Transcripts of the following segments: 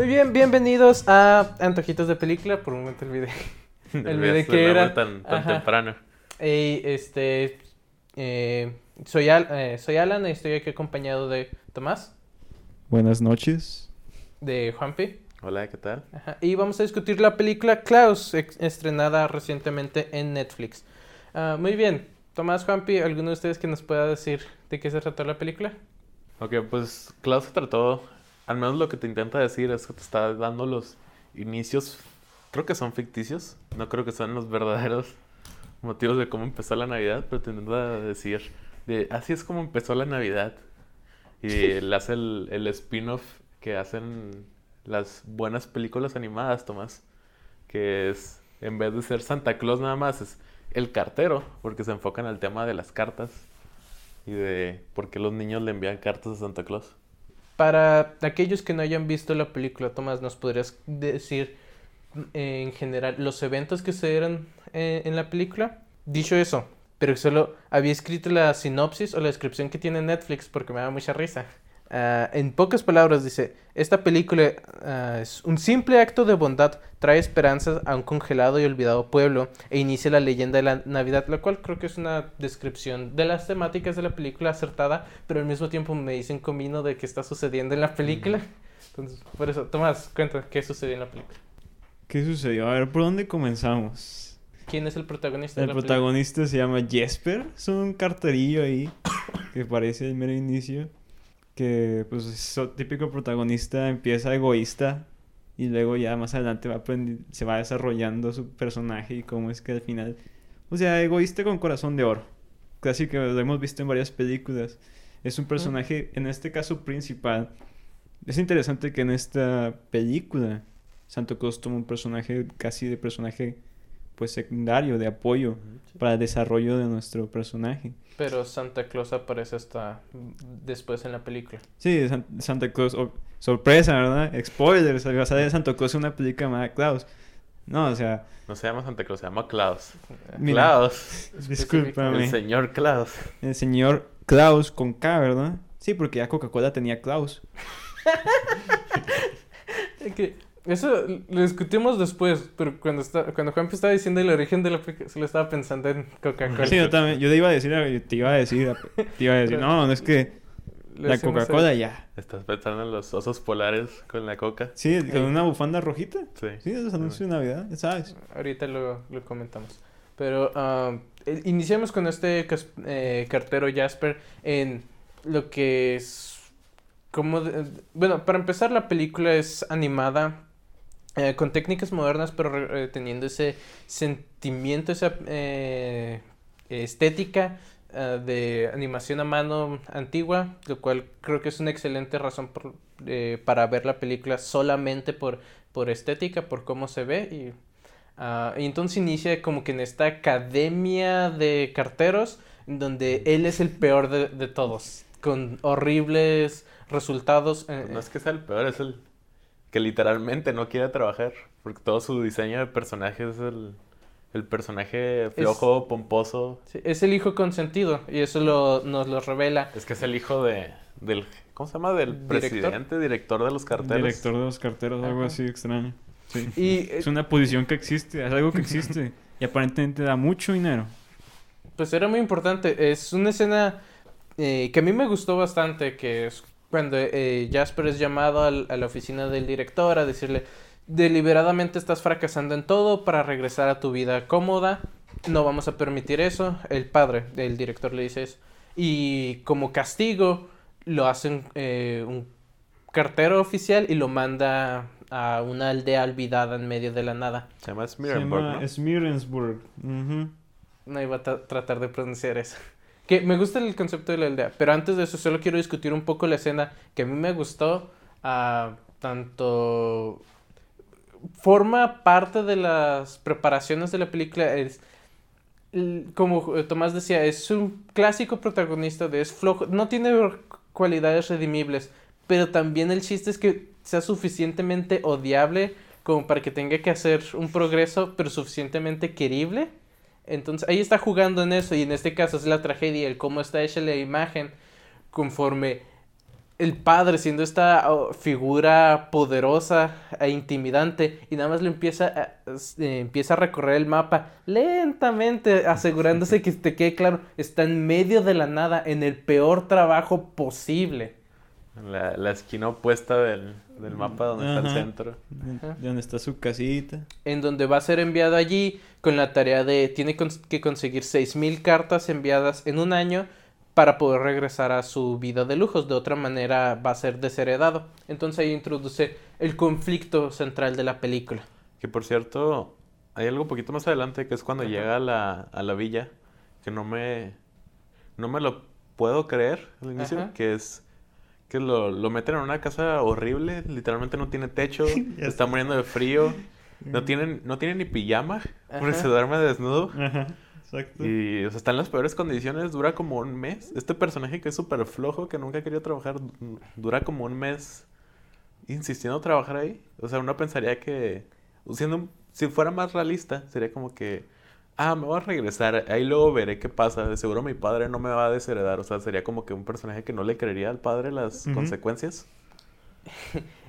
Muy bien, bienvenidos a Antojitos de Película. Por un momento olvidé. olvidé que era. tan, tan temprano. Ey, este. eh, soy, Al- eh, soy Alan y estoy aquí acompañado de Tomás, Buenas noches. de Juanpi. Hola, ¿qué tal? Ajá, Y vamos a discutir la película Klaus, estrenada recientemente en Netflix. Ah, muy bien, Tomás, Juanpi, ¿alguno de ustedes que nos pueda decir de qué se trató la película? Ok, pues Klaus se trató, al menos lo que te intenta decir es que te está dando los inicios, creo que son ficticios, no creo que sean los verdaderos motivos de cómo empezó la Navidad, pero te intenta decir, de, así es como empezó la Navidad. Y él hace el, el spin-off que hacen las buenas películas animadas, Tomás, que es, en vez de ser Santa Claus nada más, es el cartero, porque se enfocan al tema de las cartas. Y de por qué los niños le envían cartas a Santa Claus. Para aquellos que no hayan visto la película, Tomás, ¿nos podrías decir eh, en general los eventos que se dieron eh, en la película? Dicho eso, pero solo había escrito la sinopsis o la descripción que tiene Netflix porque me da mucha risa. Ah, en pocas palabras dice, esta película ah, es un simple acto de bondad, trae esperanzas a un congelado y olvidado pueblo e inicia la leyenda de la Navidad, lo cual creo que es una descripción de las temáticas de la película acertada, pero al mismo tiempo me dicen comino de qué está sucediendo en la película. Entonces, por eso, Tomás, cuenta qué sucedió en la película. ¿Qué sucedió? A ver, ¿por dónde comenzamos? ¿Quién es el protagonista El de la película? protagonista se llama Jesper. Es un carterillo ahí que parece el mero inicio. Que, pues, es el típico protagonista empieza egoísta y luego ya más adelante va se va desarrollando su personaje y cómo es que al final... O sea, egoísta con corazón de oro. Casi que lo hemos visto en varias películas. Es un personaje, en este caso principal. Es interesante que en esta película Santo Claus toma un personaje casi de personaje pues secundario, de apoyo para el desarrollo de nuestro personaje. Pero Santa Claus aparece hasta después en la película. Sí, San- Santa Claus, oh, sorpresa, ¿verdad? Spoilers, va a salir Santo Claus en una película llamada Klaus. No, o sea, No se llama Santa Claus, se llama Klaus. Mira. Klaus. discúlpame. El señor Klaus. El señor Klaus con K, ¿verdad? Sí, porque ya Coca-Cola tenía Klaus. Es que eso lo discutimos después, pero cuando está, cuando Juan estaba diciendo el origen de la película, solo estaba pensando en Coca-Cola. Sí, yo también, yo te iba a decir, te iba a decir, te iba a decir, no, no es que la Coca-Cola ya. ¿Estás pensando en los osos polares con la coca? Sí, con una bufanda rojita. Sí. Sí, los anuncios de Navidad, ya sabes. Ahorita lo, lo comentamos. Pero eh, iniciamos con este cas- eh, cartero Jasper en lo que es... Como de- bueno, para empezar la película es animada eh, con técnicas modernas, pero eh, teniendo ese sentimiento, esa eh, estética de animación a mano antigua, lo cual creo que es una excelente razón para ver la película solamente por, por estética, por cómo se ve. Y, ah, entonces inicia como que en esta academia de carteros, donde él es el peor de, todos, con horribles resultados. no es que sea el peor, es el que literalmente no quiere trabajar. Porque todo su diseño de personaje es el, el personaje flojo, pomposo. sí, es el hijo consentido, y eso lo, nos lo revela. Es que es el hijo de, del, ¿cómo se llama? Del Director. presidente, director de los carteros. Director de los carteros, algo Ajá. así extraño. Sí. Y Es una posición que existe, es algo que existe. y aparentemente da mucho dinero. Pues era muy importante. Es una escena eh, que a mí me gustó bastante, que es cuando eh, Jasper es llamado al- a la oficina del director a decirle, deliberadamente estás fracasando en todo para regresar a tu vida cómoda, no vamos a permitir eso. El padre del director le dice eso. Y como castigo lo hacen eh, un cartero oficial y lo manda a una aldea olvidada en medio de la nada. Se llama Se Smearenburg, llama ¿no? Iba a tra- tratar de pronunciar eso. Que me gusta el concepto de la aldea, pero antes de eso solo quiero discutir un poco la escena que a mí me gustó. ah, tanto forma parte de las preparaciones de la película. Es, como Tomás decía, es un clásico protagonista de es flojo, no tiene cualidades redimibles, pero también el chiste es que sea suficientemente odiable como para que tenga que hacer un progreso, pero suficientemente querible. Entonces ahí está jugando en eso y en este caso es la tragedia, el cómo está hecha la imagen conforme el padre siendo esta oh, figura poderosa e intimidante y nada más le empieza a, eh, empieza a recorrer el mapa lentamente asegurándose que te quede claro está en medio de la nada en el peor trabajo posible La, la esquina opuesta del, del mapa donde está el centro. De donde está su casita. en donde va a ser enviado allí con la tarea de tiene que conseguir 6000 cartas enviadas en un año para poder regresar a su vida de lujos, de otra manera va a ser desheredado. Entonces ahí introduce el conflicto central de la película. Que por cierto, hay algo poquito más adelante que es cuando Ajá. llega a la, a la villa, que no me, no me lo puedo creer al inicio, Ajá. que es que lo, lo meten en una casa horrible, literalmente no tiene techo, está muriendo de frío, no tienen, no tiene ni pijama, porque se duerme desnudo. Ajá, exacto. Y o sea, está en las peores condiciones, dura como un mes. Este personaje que es súper flojo, que nunca quería trabajar, du- dura como un mes insistiendo en trabajar ahí. O sea, uno pensaría que, siendo, si fuera más realista, sería como que, ah, me voy a regresar, ahí luego veré qué pasa. De seguro mi padre no me va a desheredar. O sea, sería como que un personaje que no le creería al padre las consecuencias.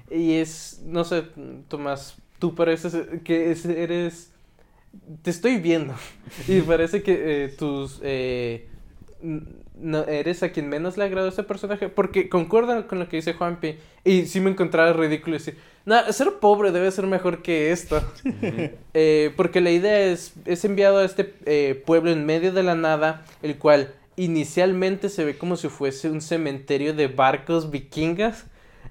Y es, no sé, Tomás, tú pareces que es- eres... Te estoy viendo. Y parece que eh, tus... eh, no, eres a quien menos le agradó ese personaje. Porque concuerdan con lo que dice Juanpi. Y sí me encontraba ridículo decir, no, ser pobre debe ser mejor que esto. Eh, porque la idea es, es enviado a este eh, pueblo en medio de la nada, el cual inicialmente se ve como si fuese un cementerio de barcos vikingas,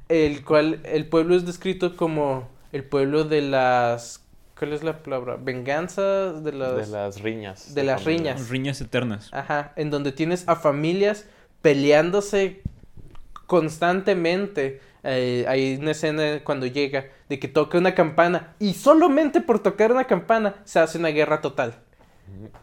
el cual el pueblo es descrito como el pueblo de las... ¿Cuál es la palabra? Venganza de las... De las riñas. de las familia. riñas. Riñas eternas. Ajá, en donde tienes a familias peleándose constantemente. Eh, hay una escena cuando llega de que toca una campana y solamente por tocar una campana se hace una guerra total.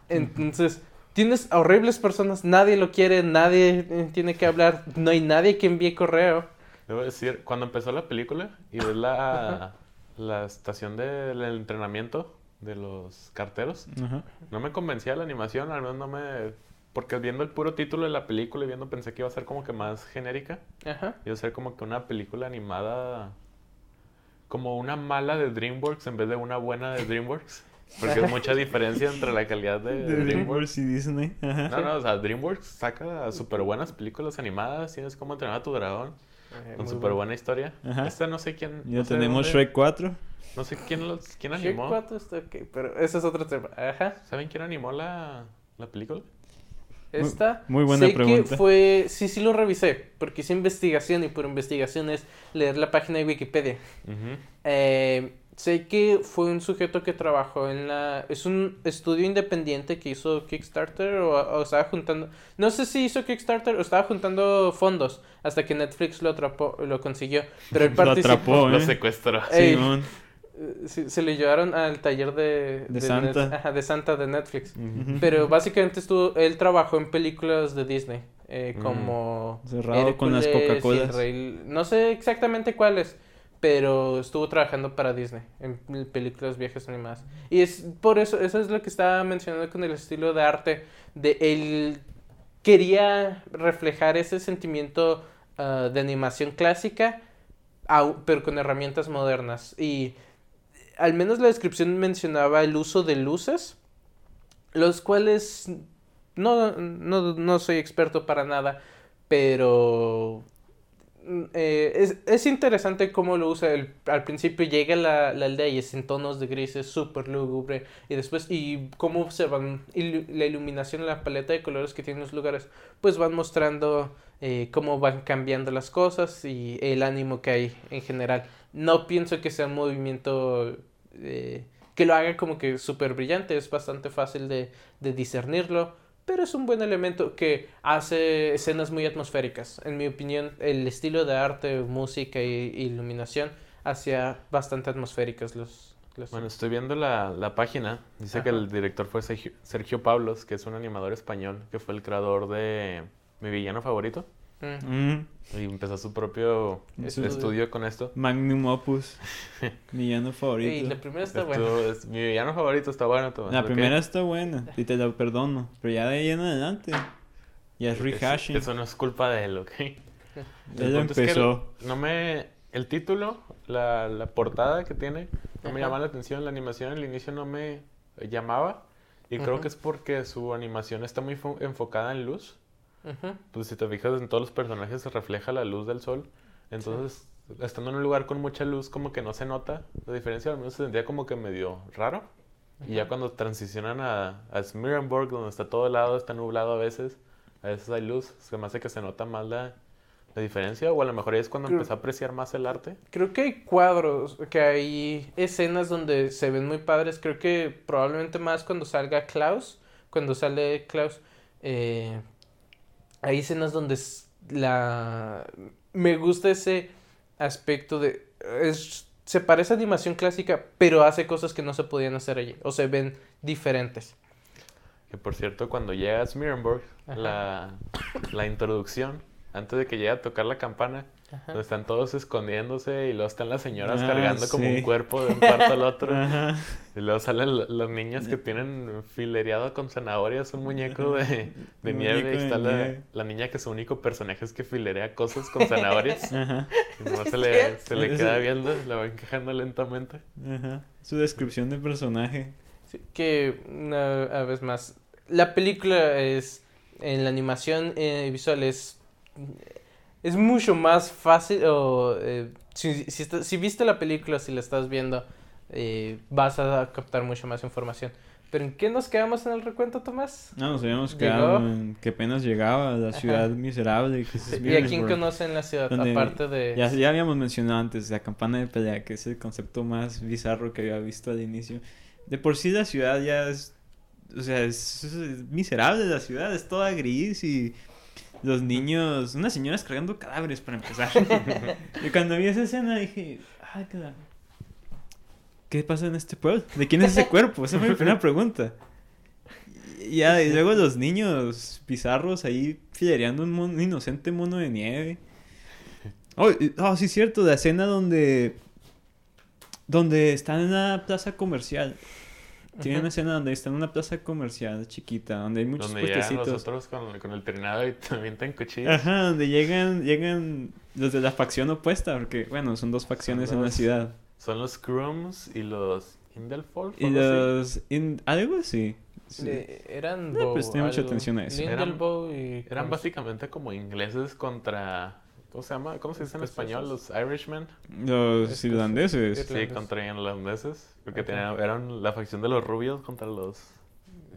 Entonces, tienes a horribles personas, nadie lo quiere, nadie eh, tiene que hablar, no hay nadie que envíe correo. Debo decir, cuando empezó la película y ves la, la estación del entrenamiento de los carteros, Ajá. no me convencía la animación, al menos no me... Porque viendo el puro título de la película y viendo pensé que iba a ser como que más genérica. Ajá. Iba a ser como que una película animada... Como una mala de DreamWorks en vez de una buena de DreamWorks. Porque es mucha diferencia entre la calidad de, De DreamWorks. DreamWorks y Disney. Ajá. No, no, o sea, DreamWorks saca súper buenas películas animadas. Tienes como entrenar a tu dragón. Eh, Con súper buena historia. Ajá. Esta no sé quién. Ya no sé tenemos dónde- Shrek 4. No sé quién, los, quién Shrek animó. 4 está ok, pero ese es otro tema. Ajá. ¿Saben quién animó la, la película? Esta. muy buena sé pregunta. que fue. Sí, sí lo revisé. Porque hice investigación y por investigación es leer la página de Wikipedia. Eh, sé que fue un sujeto que trabajó en la... Es un estudio independiente que hizo Kickstarter o, o estaba juntando... No sé si hizo Kickstarter o estaba juntando fondos hasta que Netflix lo atrapó, lo consiguió. Pero él Lo participó... atrapó, Lo ¿eh? secuestró. Ey. Simón. Eh, sí, se le llevaron al taller de... De Santa. ajá, de Santa de Netflix. Pero básicamente estuvo... Él trabajó en películas de Disney. eh, Mm. como... Cerrado con las Coca-Colas. No sé exactamente cuáles, pero estuvo trabajando para Disney en películas viejas animadas. Y es por eso, eso es lo que estaba mencionando con el estilo de arte. De él quería reflejar ese sentimiento ah, de animación clásica, pero con herramientas modernas. Y al menos la descripción mencionaba el uso de luces, los cuales no, no, no soy experto para nada, pero mm, eh, es, es interesante cómo lo usa. El- al principio llega la, la aldea y es en tonos de grises, súper lúgubre, y después, y cómo se van, la iluminación, la paleta de colores que tienen los lugares, pues van mostrando eh, cómo van cambiando las cosas y el ánimo que hay en general. No pienso que sea un movimiento eh, que lo haga como que súper brillante, es bastante fácil de, de discernirlo, pero es un buen elemento que hace escenas muy atmosféricas. En mi opinión, el estilo de arte, música y iluminación hacía bastante atmosféricas los... los... Bueno, estoy viendo la, la página. Dice que el director fue Sergio, Sergio Pablos, que es un animador español, que fue el creador de Mi Villano Favorito. Mm. Y empezó su propio estudio con esto. Magnum Opus. Villano favorito. la primera está buena. Es- mi villano favorito está bueno. Tomás, La primera está buena y te la perdono. Pero ya de ahí en adelante. Ya es rehashing. Eso no es culpa de él, ¿ok? Él punto es que empezó. no me... El título, la, la portada que tiene, no me Ajá. llamaba la atención. La animación al inicio no me llamaba. Y creo que es porque su animación está muy fo- enfocada en luz. Pues si te fijas en todos los personajes se refleja la luz del sol. Entonces, estando en un lugar con mucha luz, como que no se nota la diferencia. Al menos se sentía como que medio raro. Y ya cuando transicionan a, a donde está todo helado, está nublado a veces, a veces hay luz, se me hace que se nota más la, la diferencia. O a lo mejor ahí es cuando Creo- empecé a apreciar más el arte. Creo que hay cuadros, que hay escenas donde se ven muy padres. Creo que probablemente más cuando salga Klaus, cuando sale Klaus, eh, hay escenas donde la me gusta ese aspecto de es se parece a animación clásica, pero hace cosas que no se podían hacer allí o se ven diferentes. Que por cierto, cuando llega a Smearenburg, Ajá. la, la introducción, antes de que llegue a tocar la campana, donde están todos escondiéndose y luego están las señoras Ah, cargando como un cuerpo de un cuarto al otro. Ajá. Y luego salen lo- las niñas que tienen filereado con zanahorias un muñeco de, de Un nieve. muñeco Y está la, nieve. la niña que su único personaje es que filerea cosas con zanahorias. Ajá. y nomás se le, se le queda viendo, la va encajando lentamente. Ajá. Su descripción de personaje. Sí, que una vez más, la película es, en la animación eh, visual es, es mucho más fácil, o eh, si, si, está- si viste la película, si la estás viendo, eh, vas a captar mucha más información. Pero ¿en qué nos quedamos en el recuento, Tomás? No, nos habíamos Llegó. quedado en que apenas llegaba a la Ajá. ciudad miserable. Que es ¿Y a quién Smearenburg. conoce en la ciudad? Aparte de... Ya, ya habíamos mencionado antes la campana de pelea, que es el concepto más bizarro que había visto al inicio. De por sí la ciudad ya es, o sea, es, es miserable la ciudad, es toda gris y los niños, unas señoras cargando cadáveres para empezar. y cuando vi esa escena dije, ah, qué, la- ¿qué pasa en este pueblo? ¿De quién es ese cuerpo? Esa fue mi primera pregunta. Y, ya, y luego los niños bizarros ahí filereando un, mono- un inocente mono de nieve. Oh, oh, sí, cierto, la escena donde. Donde están en una plaza comercial. Tiene una escena donde están en una plaza comercial chiquita, donde hay muchos Donde llegan los puestecitos. otros con, con el trinado y te avientan cuchillos. Ajá, donde llegan, llegan los de la facción opuesta, porque, bueno, son dos facciones en la ciudad. Son los Crums y los Indelfolk. Y algo así. los. in- algo así. sí. de- eran No Bow, presté mucha algo. atención a eso. Eran- y... Eran básicamente como ingleses contra... ¿Cómo se llama? ¿Cómo se dice en español? Los Irishmen. Los irlandeses. Ir- Sí, contra irlandeses. Porque tenían, eran la facción de los rubios contra los...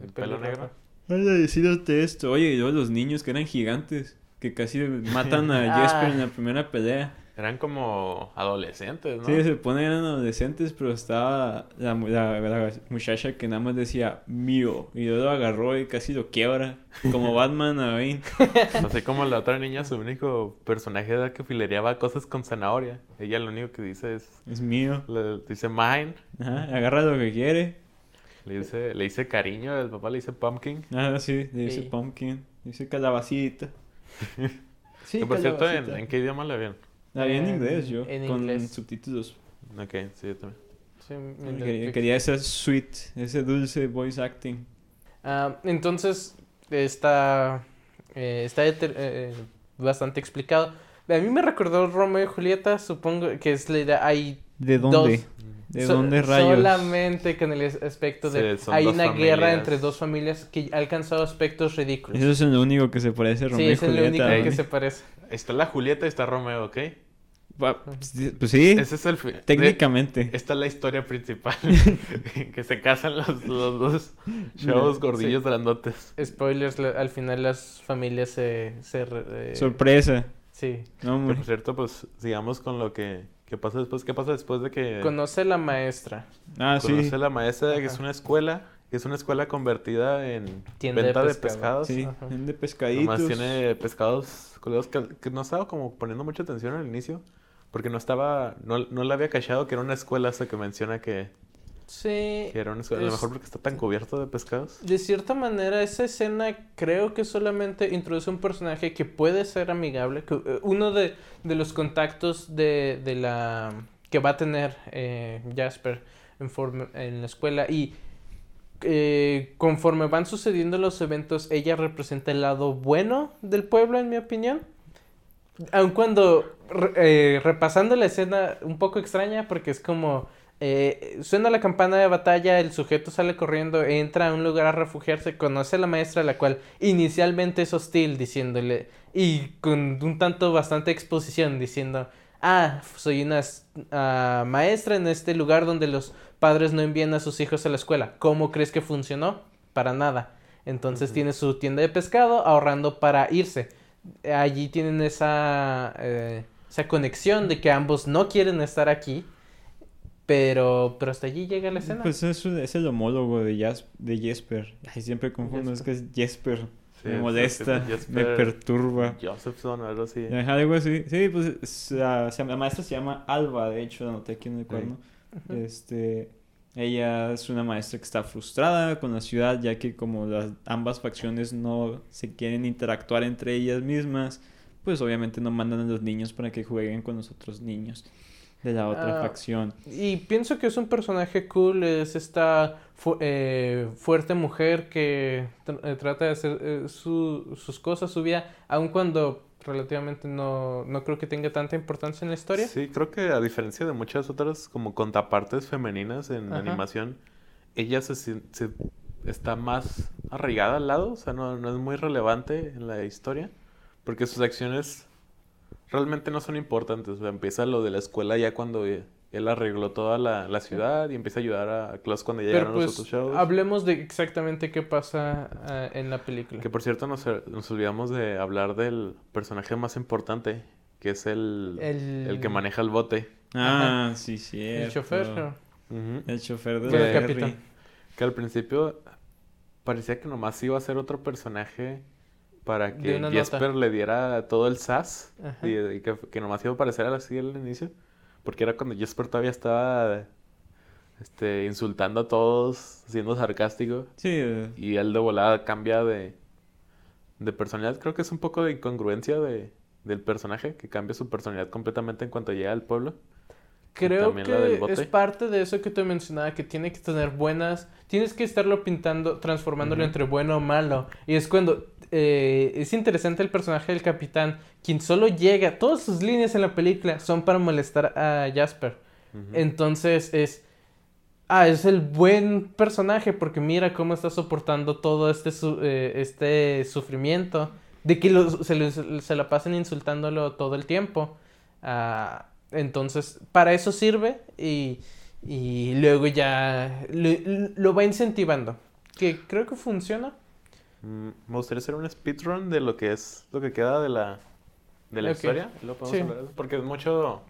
El El pelo negro. Ay, decídate esto. Oye, y luego los niños que eran gigantes, que casi matan a Ah. Jesper en la primera pelea. Eran como adolescentes, ¿no? Sí, se ponen eran adolescentes, pero estaba la, la- la muchacha que nada más decía mío. Y luego lo agarró y casi lo quiebra. Como Batman a Bane. Así como la otra niña, su único personaje era que filereaba cosas con zanahoria. Ella lo único que dice es... Es mío. Le dice mine. Ajá, agarra lo que quiere. Le dice, le dice cariño. El papá le dice pumpkin. Ah, sí, le dice Sí. pumpkin. Dice calabacita. Sí, que por cierto, ¿en, calabacita. en qué idioma la vieron? La vi en inglés yo, en con inglés. subtítulos. Ok, sí, yo también. Sí, Quería, quería ese sweet, ese dulce voice acting. Ah, entonces, está, eh, está eh, bastante explicado. A mí me recordó Romeo y Julieta, supongo que es la idea. Hay ¿De Dos. dónde? ¿De so- dónde rayos? Solamente con el aspecto de. Sí, hay dos una guerra familias. entre dos familias que ha alcanzado aspectos ridículos. Eso es lo único que se parece a Romeo sí, y es el único Julieta. que se parece. Está la Julieta y está Romeo, ¿ok? Va- Pues sí, Ese es el técnicamente. de- esta es la historia principal. que se casan los, los dos chavos gordillos grandotes. Spoilers, la- al final las familias se. se re- eh, Sorpresa. sí. No, por cierto, pues sigamos con lo que, que pasa después. ¿Qué pasa después de que Conoce la maestra. Ah, sí. conoce la maestra? Que es una escuela. Que es una escuela convertida en Tienda de venta de, pescado. pescados. Sí, Ajá. de pescaditos. Nomás tiene pescados colorados que, que no estaba como poniendo mucha atención al inicio. Porque no estaba, no, no le había cachado que era una escuela hasta que menciona que, Sí. que era una escuela. A lo mejor porque está tan cubierto de pescados. De cierta manera, esa escena creo que solamente introduce un personaje que puede ser amigable. que, eh, uno de, de los contactos de, de la que va a tener eh, Jasper en, forma- en la escuela. Y eh, conforme van sucediendo los eventos, ella representa el lado bueno del pueblo, en mi opinión. Aun cuando eh, repasando la escena un poco extraña porque es como eh, suena la campana de batalla, el sujeto sale corriendo, entra a un lugar a refugiarse, conoce a la maestra la cual inicialmente es hostil diciéndole y con un tanto bastante exposición diciendo ah soy una ah, maestra en este lugar donde los padres no envían a sus hijos a la escuela. ¿Cómo crees que funcionó? Para nada. Entonces tiene su tienda de pescado ahorrando para irse allí tienen esa, eh, esa conexión de que ambos no quieren estar aquí, pero, pero hasta allí llega la escena. Pues es, es el homólogo de, Jas- de Jesper. Ay, siempre confundo, es que es Jesper. Sí, me es- molesta, es- es me perturba. Josephson o algo así. Ajá, algo así. Sí, pues es- la, maestra se llama Alba, de hecho, la anoté aquí en el cuaderno. Ujú. Este, ella es una maestra que está frustrada con la ciudad, ya que como las ambas facciones no se quieren interactuar entre ellas mismas, pues obviamente no mandan a los niños para que jueguen con los otros niños de la otra Ah, facción. Y pienso que es un personaje cool, es esta fu- eh, fuerte mujer que tr- eh, trata de hacer eh, su- sus cosas, su vida, aun cuando relativamente no, no creo que tenga tanta importancia en la historia. Sí, creo que a diferencia de muchas otras como contrapartes femeninas en Ajá. animación, ella se, se- está más arraigada al lado, o sea, no, no es muy relevante en la historia, porque sus acciones realmente no son importantes. O sea, empieza lo de la escuela ya cuando eh, él arregló toda la, la ciudad y empieza a ayudar a Klaus cuando Pero llegaron los pues otros shows. hablemos de exactamente qué pasa ah, en la película. Que por cierto nos, nos olvidamos de hablar del personaje más importante, que es el, El- el que maneja el bote. Ah, sí, sí. El chofer. El chofer de la el capitán. Harry. Que al principio parecía que nomás iba a ser otro personaje para que Jesper nota. le diera todo el sas Ajá. y, y que, que nomás iba a aparecer así al inicio. Porque era cuando Jesper todavía estaba este, insultando a todos, siendo sarcástico. Sí, eh, Y él de volada cambia de, de personalidad. Creo que es un poco de incongruencia de, del personaje, que cambia su personalidad completamente en cuanto llega al pueblo. Creo que es parte de eso que te mencionaba, que tiene que tener buenas, tienes que estarlo pintando, transformándolo Ujú. entre bueno o malo. Y es cuando eh, es interesante el personaje del capitán, quien solo llega, todas sus líneas en la película son para molestar a Jasper. Entonces es, ah, es el buen personaje porque mira cómo está soportando todo este, su- eh, este sufrimiento de que lo- se, lo- se la pasen insultándolo todo el tiempo. Ah, entonces, para eso sirve y, y luego ya lo, lo va incentivando. Que creo que funciona. Mm, Me gustaría hacer un speedrun de lo que es lo que queda de la, de la historia. luego podemos Sí. hablar Porque es mucho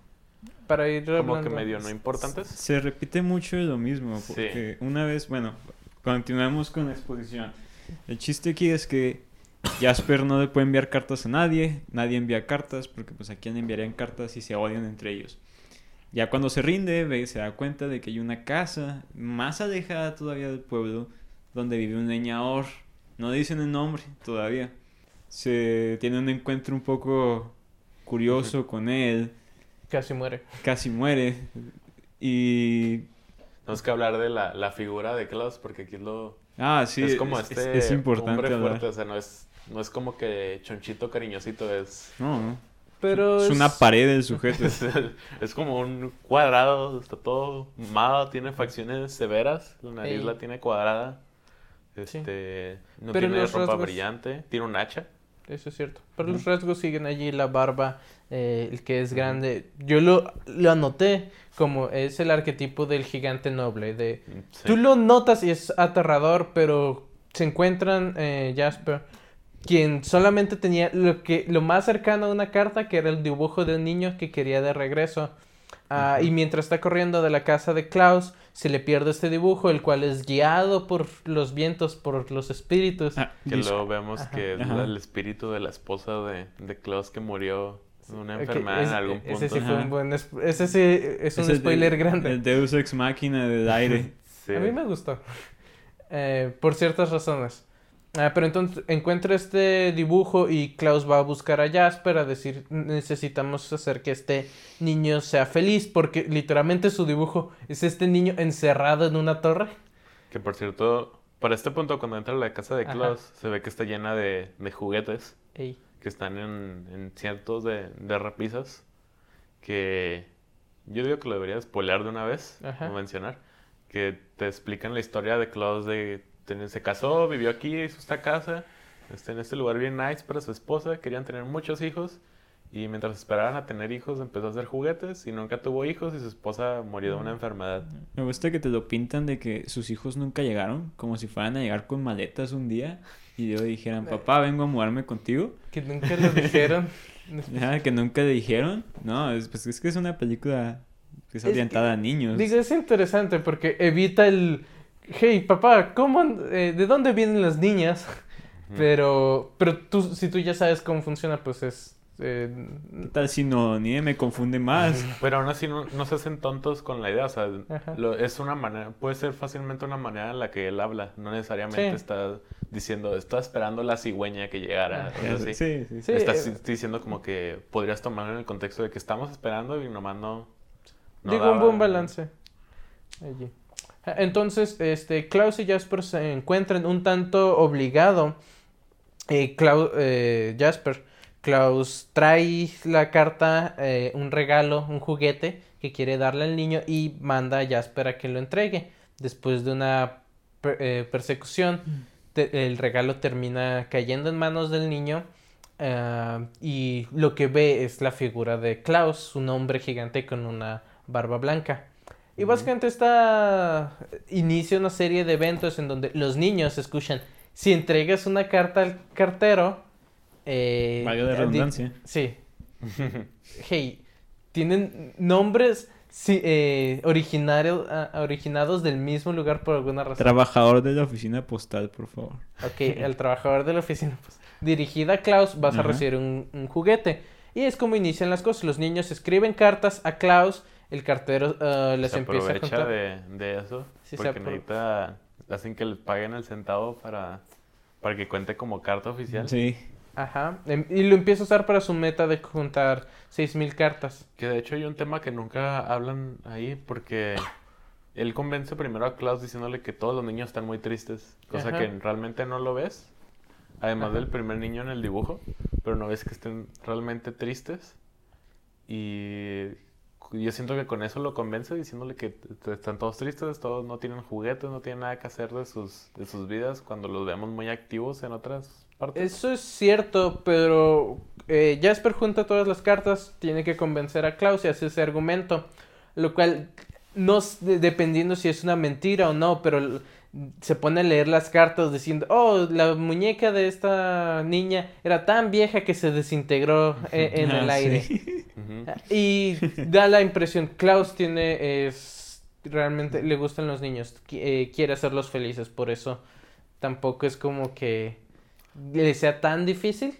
Para ir como que hablando. medio no importantes. se repite mucho de lo mismo. Sí. Porque una vez, bueno, continuamos con la exposición. El chiste aquí es que Jasper no le puede enviar cartas a nadie, nadie envía cartas porque pues a quién enviarían cartas si se odian entre ellos. Ya cuando se rinde, ve, se da cuenta de que hay una casa más alejada todavía del pueblo donde vive un leñador. No dicen el nombre todavía. Se tiene un encuentro un poco curioso con él, Casi muere. casi muere y Tenemos que hablar de la, la figura de Klaus porque aquí es lo... Ah, sí, es como es, este es importante hombre hablar. fuerte. O sea, no es, no es como que chonchito cariñosito. Es, No, no. Pero Es una pared del sujeto. es, es como un cuadrado. Está todo mamado. Tiene facciones severas. La nariz Ey. la tiene cuadrada. Sí. Este, no Pero tiene ropa rasgos- brillante. Tiene un hacha. Eso es cierto. Pero los rasgos siguen allí, la barba, eh, el que es grande. Yo lo, lo anoté como es el arquetipo del gigante noble. De, Mm, sí. Tú lo notas y es aterrador, pero se encuentran eh, Jasper, quien solamente tenía lo que lo más cercano a una carta, que era el dibujo de un niño que quería de regreso. Ah. Y mientras está corriendo de la casa de Klaus, se le pierde este dibujo, el cual es guiado por los vientos, por los espíritus. Ah, Que dis- luego vemos Ajá. que es Ajá. el espíritu de la esposa de, de Klaus que murió de una enfermedad es- en algún punto. Ese sí fue un buen... es- Ese sí es un spoiler el- grande. El Deus Ex Máquina del aire. Sí. A mí me gustó. Eh, por ciertas razones. Ah, pero entonces encuentra este dibujo y Klaus va a buscar a Jasper a decir necesitamos hacer que este niño sea feliz porque literalmente su dibujo es este niño encerrado en una torre. Que por cierto, para este punto, cuando entra a la casa de Ajá. Klaus, se ve que está llena de, de juguetes. Ey. que están en, en cientos de, de repisas que yo digo que lo debería spoilear de una vez, Ajá. o mencionar, que te explican la historia de Klaus de se casó, vivió aquí, hizo esta casa, este, en este lugar bien nice para su esposa, querían tener muchos hijos y mientras esperaban a tener hijos empezó a hacer juguetes y nunca tuvo hijos y su esposa murió de una enfermedad. Me gusta que te lo pintan de que sus hijos nunca llegaron, como si fueran a llegar con maletas un día y luego dijeran, papá, vengo a mudarme contigo. Que nunca lo dijeron. Ajá, que nunca le dijeron. No, es, pues es que es una película que es Es orientada que- a niños. Digo, es interesante porque evita el... Hey, papá, ¿cómo, an- eh, ¿de dónde vienen las niñas? Pero, pero tú, si tú ya sabes cómo funciona, pues es... eh, ¿Qué tal si no? Ni me confunde más. Pero aún así no, no se hacen tontos con la idea, o sea, lo- es una manera, puede ser fácilmente una manera en la que él habla, no necesariamente Sí. está diciendo, está esperando la cigüeña que llegara, Ajá. o sea, sí. Sí, sí, sí. Sí, Estás eh, diciendo como que podrías tomar en el contexto de que estamos esperando y nomás no... no Digo, un buen balance. Allí. Entonces, este, Klaus y Jasper se encuentran un tanto obligado. Eh, Clau- eh, Jasper, Klaus trae la carta, eh, un regalo, un juguete que quiere darle al niño y manda a Jasper a que lo entregue. Después de una per- eh, persecución, te- el regalo termina cayendo en manos del niño. ah, y lo que ve es la figura de Klaus, un hombre gigante con una barba blanca. Y básicamente esta inicia una serie de eventos en donde los niños escuchan, si entregas una carta al cartero, eh, Valga la di- redundancia. Sí. Hey, tienen nombres sí, eh, originario- ah, originados del mismo lugar por alguna razón. Trabajador de la oficina postal, por favor. Ok, el trabajador de la oficina, pues, dirigida a Klaus, vas a recibir un, un juguete. Y es como inician las cosas. Los niños escriben cartas a Klaus, el cartero ah, les se empieza a contar. de, de eso Sí, se porque necesita... Hacen que les paguen el centavo para, para que cuente como carta oficial. Sí. Ajá. em- Y lo empieza a usar para su meta de juntar 6000 cartas. Que de hecho hay un tema que nunca hablan ahí porque él convence primero a Klaus diciéndole que todos los niños están muy tristes, cosa Ajá. que realmente no lo ves. Además Ajá. del primer niño en el dibujo, pero no ves que estén realmente tristes. Y yo siento que con eso lo convence diciéndole que están todos tristes, todos no tienen juguetes, no tienen nada que hacer de sus, de sus vidas cuando los vemos muy activos en otras partes. Eso es cierto, pero eh, Jasper junta todas las cartas, tiene que convencer a Klaus y hace ese argumento, lo cual no dependiendo si es una mentira o no, pero se pone a leer las cartas diciendo, oh, la muñeca de esta niña era tan vieja que se desintegró eh, en el Ah, aire. sí. Y da la impresión, Klaus tiene, es, realmente le gustan los niños, eh, quiere hacerlos felices, por eso tampoco es como que le sea tan difícil.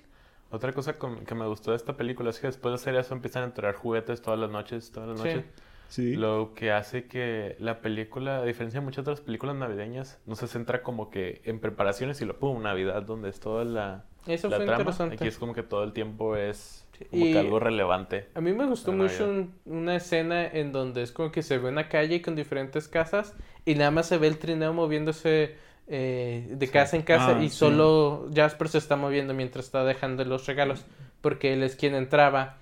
Otra cosa con- que me gustó de esta película es que después de hacer eso empiezan a entregar juguetes todas las noches, todas las noches. Sí. Lo que hace que la película, a diferencia de muchas otras películas navideñas, no se centra como que en preparaciones y lo pum, Navidad, donde es toda la, Eso la fue trama. interesante. Aquí es como que todo el tiempo es como y- que algo relevante. A mí me gustó mucho un- una escena en donde es como que se ve una calle con diferentes casas y nada más se ve el trineo moviéndose eh, de Sí. casa en casa Ah, y sí. solo Jasper se está moviendo mientras está dejando los regalos porque él es quien entraba.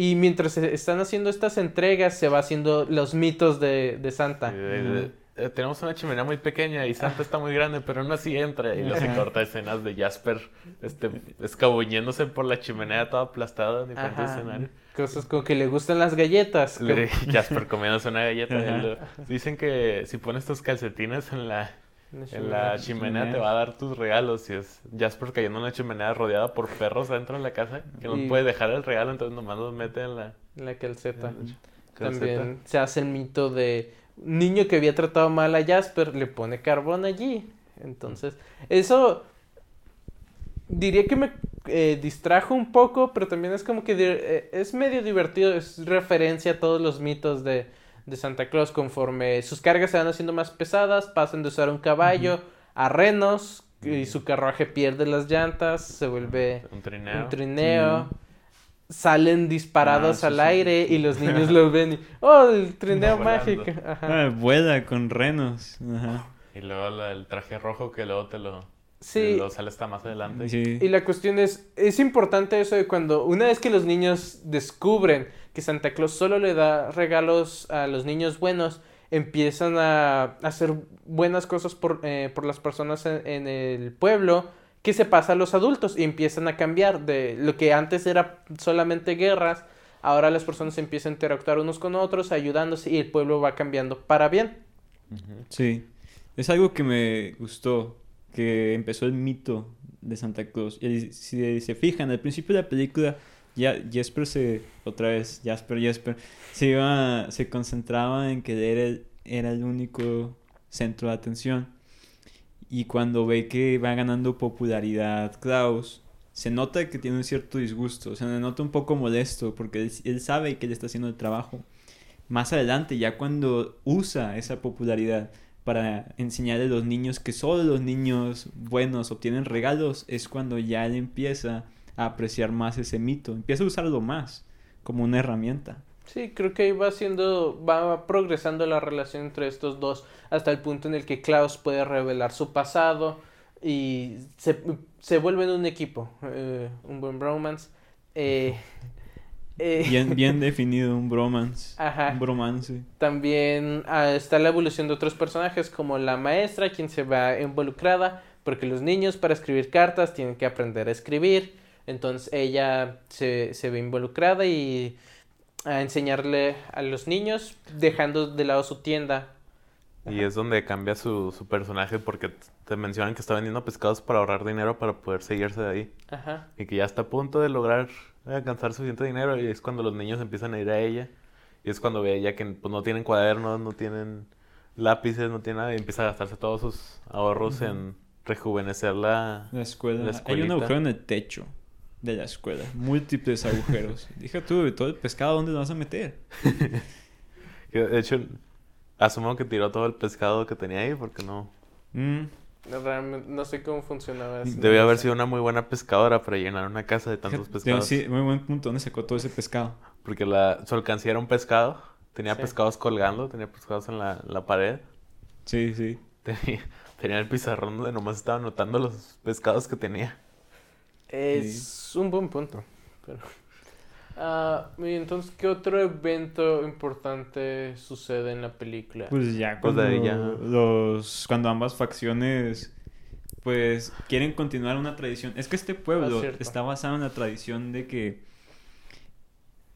Y mientras se están haciendo estas entregas se va haciendo los mitos de, de Santa. Eh, tenemos una chimenea muy pequeña y Santa está muy grande, pero aún así entra. Y se corta escenas de Jasper este, escabulléndose por la chimenea toda aplastada en diferentes Ajá. escenarios. Cosas como que le gustan las galletas. Le- Jasper comiéndose una galleta. Lo- Dicen que si pones tus calcetines en la, en la chimenea te va a dar tus regalos. Y es Jasper cayendo en una chimenea rodeada por perros dentro de la casa que no puede dejar el regalo, entonces nomás los mete en la La calceta. en la calceta. También se hace el mito de un niño que había tratado mal a Jasper, le pone carbón allí. Entonces, eso diría que me eh, distrajo un poco, pero también es como que eh, es medio divertido, es referencia a todos los mitos de, de Santa Claus conforme sus cargas se van haciendo más pesadas, pasan de usar un caballo a renos y su carruaje pierde las llantas, se vuelve Un trineo. un trineo. Salen disparados Ah, al sí. aire y los niños lo ven y ¡Oh, el trineo mágico! Ajá. Ah, vuela con renos. Ajá. Y luego la- el traje rojo que luego te lo, Sí. Lo sale hasta más adelante. Sí. Y la cuestión es, es importante eso de cuando, una vez que los niños descubren que Santa Claus solo le da regalos a los niños buenos, empiezan a hacer buenas cosas por, eh, por las personas en, en el pueblo, que se pasa a los adultos y empiezan a cambiar de lo que antes era solamente guerras, ahora las personas empiezan a interactuar unos con otros, ayudándose y el pueblo va cambiando para bien. Sí. Es algo que me gustó, que empezó el mito de Santa Claus. Y si se fijan, al principio de la película, ya Jesper se, otra vez, Jasper, Jesper, se iba, se concentraba en que era el, era el único centro de atención. Y cuando ve que va ganando popularidad Klaus, se nota que tiene un cierto disgusto, se nota un poco molesto, porque él, él sabe que él está haciendo el trabajo. Más adelante, ya cuando usa esa popularidad para enseñarle a los niños que solo los niños buenos obtienen regalos, es cuando ya él empieza a apreciar más ese mito, empieza a usarlo más como una herramienta. Sí, creo que ahí va siendo, va progresando la relación entre estos dos hasta el punto en el que Klaus puede revelar su pasado y se, se vuelven un equipo, eh, un buen bromance. Eh, eh, Bien, bien definido, un bromance. Ajá. Un bromance. También ah, está la evolución de otros personajes como la maestra, quien se va involucrada, porque los niños para escribir cartas tienen que aprender a escribir. Entonces ella se, se ve involucrada y a enseñarle a los niños, dejando de lado su tienda. Y es donde cambia su, su personaje porque te mencionan que está vendiendo pescados para ahorrar dinero para poder seguirse de ahí. Ajá. Y que ya está a punto de lograr alcanzar suficiente dinero y es cuando los niños empiezan a ir a ella. Y es cuando ve ella que pues, no tienen cuadernos, no tienen lápices, no tiene nada y empieza a gastarse todos sus ahorros en rejuvenecer la... La escuela. La Hay un agujero en el techo de la escuela. Múltiples agujeros. Dije tú, todo el pescado, ¿dónde lo vas a meter? De hecho, asumo que tiró todo el pescado que tenía ahí porque no... Mm, Realmente no sé cómo funcionaba eso. Debió haber sido una muy buena pescadora para llenar una casa de tantos pescados. Sí, muy buen punto. ¿Dónde sacó todo ese pescado? Porque la, su alcancía era un pescado. Tenía Sí. pescados colgando, tenía pescados en la, la pared. Sí, sí. Tenía, tenía el pizarrón donde nomás estaba anotando los pescados que tenía. Es un buen punto. Pero... Ah, y entonces, ¿qué otro evento importante sucede en la película? Pues ya Pues cuando ya. los cuando ambas facciones pues quieren continuar una tradición. Es que este pueblo Ah, está basado en la tradición de que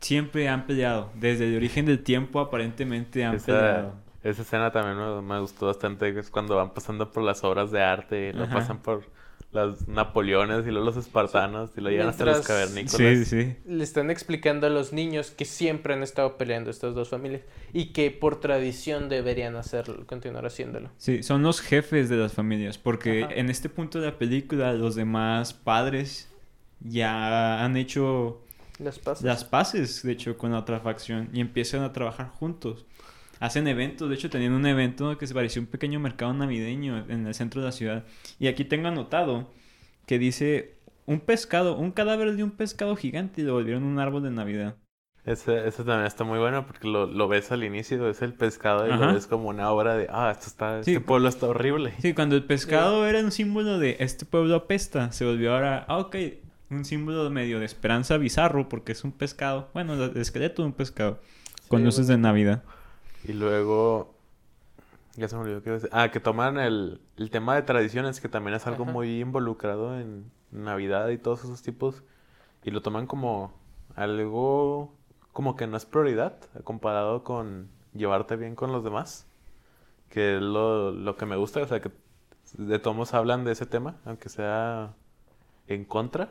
siempre han peleado. Desde el origen del tiempo aparentemente han Esa, peleado. esa escena también me, me gustó bastante. que Es cuando van pasando por las obras de arte, y lo Ajá. pasan por los Napoleones y luego los espartanos y lo llegan hasta los cavernícolas. Sí, sí. Le están explicando a los niños que siempre han estado peleando estas dos familias y que por tradición deberían hacerlo, continuar haciéndolo. Sí, son los jefes de las familias, porque Ajá. en este punto de la película los demás padres ya han hecho Las pasas. las paces, de hecho, con la otra facción y empiezan a trabajar juntos. Hacen eventos, de hecho, tenían un evento que se parecía un pequeño mercado navideño en el centro de la ciudad. Y aquí tengo anotado que dice un pescado, un cadáver de un pescado gigante y lo volvieron un árbol de Navidad. Ese, ese también está muy bueno porque lo, lo ves al inicio, es el pescado y Ajá. lo ves como una obra de, ah, esto está, Sí. este pueblo está horrible. Sí, cuando el pescado era un símbolo de este pueblo apesta, se volvió ahora, ah, ok, un símbolo medio de esperanza bizarro porque es un pescado. Bueno, el esqueleto de un pescado con luces de Navidad. Y luego, ya se me olvidó qué iba a decir. Ah, que toman el, el tema de tradiciones, que también es algo Ajá. muy involucrado en Navidad y todos esos tipos. Y lo toman como algo, como que no es prioridad, comparado con llevarte bien con los demás. Que es lo, lo que me gusta, o sea, que de todos hablan de ese tema, aunque sea en contra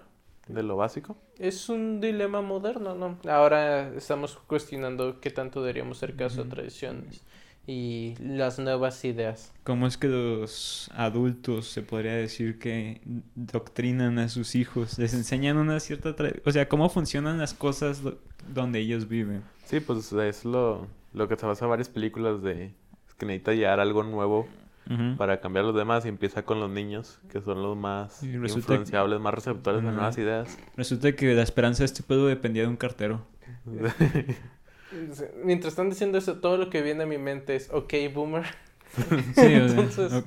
de lo básico. Es un dilema moderno, ¿no? Ahora estamos cuestionando qué tanto deberíamos hacer caso a tradiciones y las nuevas ideas. ¿Cómo es que los adultos se podría decir que doctrinan a sus hijos? Les enseñan una cierta... tra- O sea, ¿cómo funcionan las cosas do- donde ellos viven? Sí, pues es lo, lo que se basa en varias películas de que necesita llegar algo nuevo Para cambiar a los demás y empieza con los niños, que son los más que- influenciables, más receptores de nuevas ideas. Resulta que la esperanza de este pueblo dependía de un cartero. Mientras están diciendo eso, todo lo que viene a mi mente es, ok, boomer. Sí, o sea, Entonces-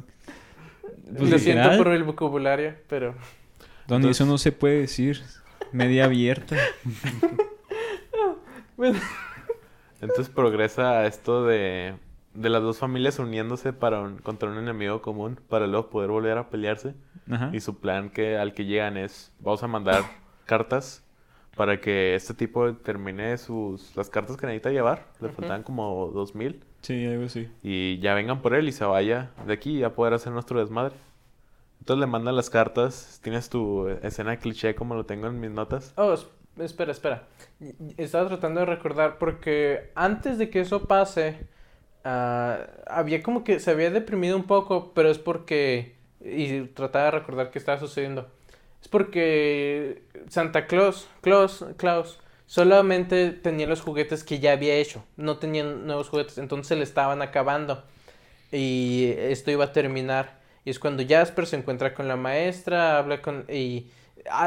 Pues, Lo siento por el vocabulario, pero... Donde Entonces- eso no se puede decir. Media abierta. Bueno, Entonces progresa esto de, de las dos familias uniéndose para un- contra un enemigo común para luego poder volver a pelearse. Ajá. Y su plan que al que llegan es, vamos a mandar cartas para que este tipo termine sus las cartas que necesita llevar. Le faltan como dos mil. Sí, algo así. Y ya vengan por él y se vaya de aquí y ya poder hacer nuestro desmadre. Entonces le mandan las cartas. Tienes tu escena cliché como lo tengo en mis notas. Oh, es- espera, espera. Estaba tratando de recordar porque antes de que eso pase, ah, había como que se había deprimido un poco, pero es porque... Y trataba de recordar qué estaba sucediendo. Es porque Santa Claus, Claus, Claus, solamente tenía los juguetes que ya había hecho. No tenían nuevos juguetes, entonces se le estaban acabando. Y esto iba a terminar. Y es cuando Jasper se encuentra con la maestra, habla con... y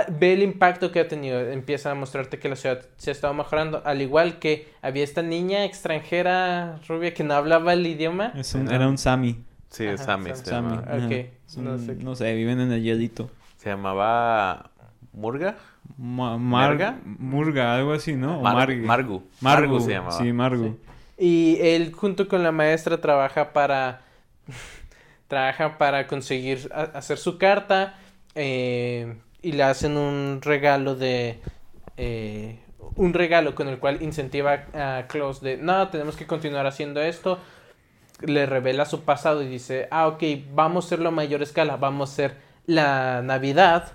ve el impacto que ha tenido. Empieza a mostrarte que la ciudad se ha estado mejorando. Al igual que había esta niña extranjera rubia que no hablaba el idioma. Es un- era un Sammy. Sí, Ajá, Sammy. Sam- se, Sammy. llamaba. Ok, Ajá. Es no un- sé. no sé, viven en el hielito. Se llamaba Murga. Ma- Mar- ¿Merga? Murga, algo así, ¿no? Mar-. Margu. Margu. Margu se llamaba. Sí, Margu. Y él junto con la maestra trabaja para trabaja para conseguir hacer su carta eh, y le hacen un regalo de eh, un regalo con el cual incentiva a Klaus de no tenemos que continuar haciendo esto le revela su pasado y dice ah ok vamos a hacerlo a mayor escala vamos a hacer la Navidad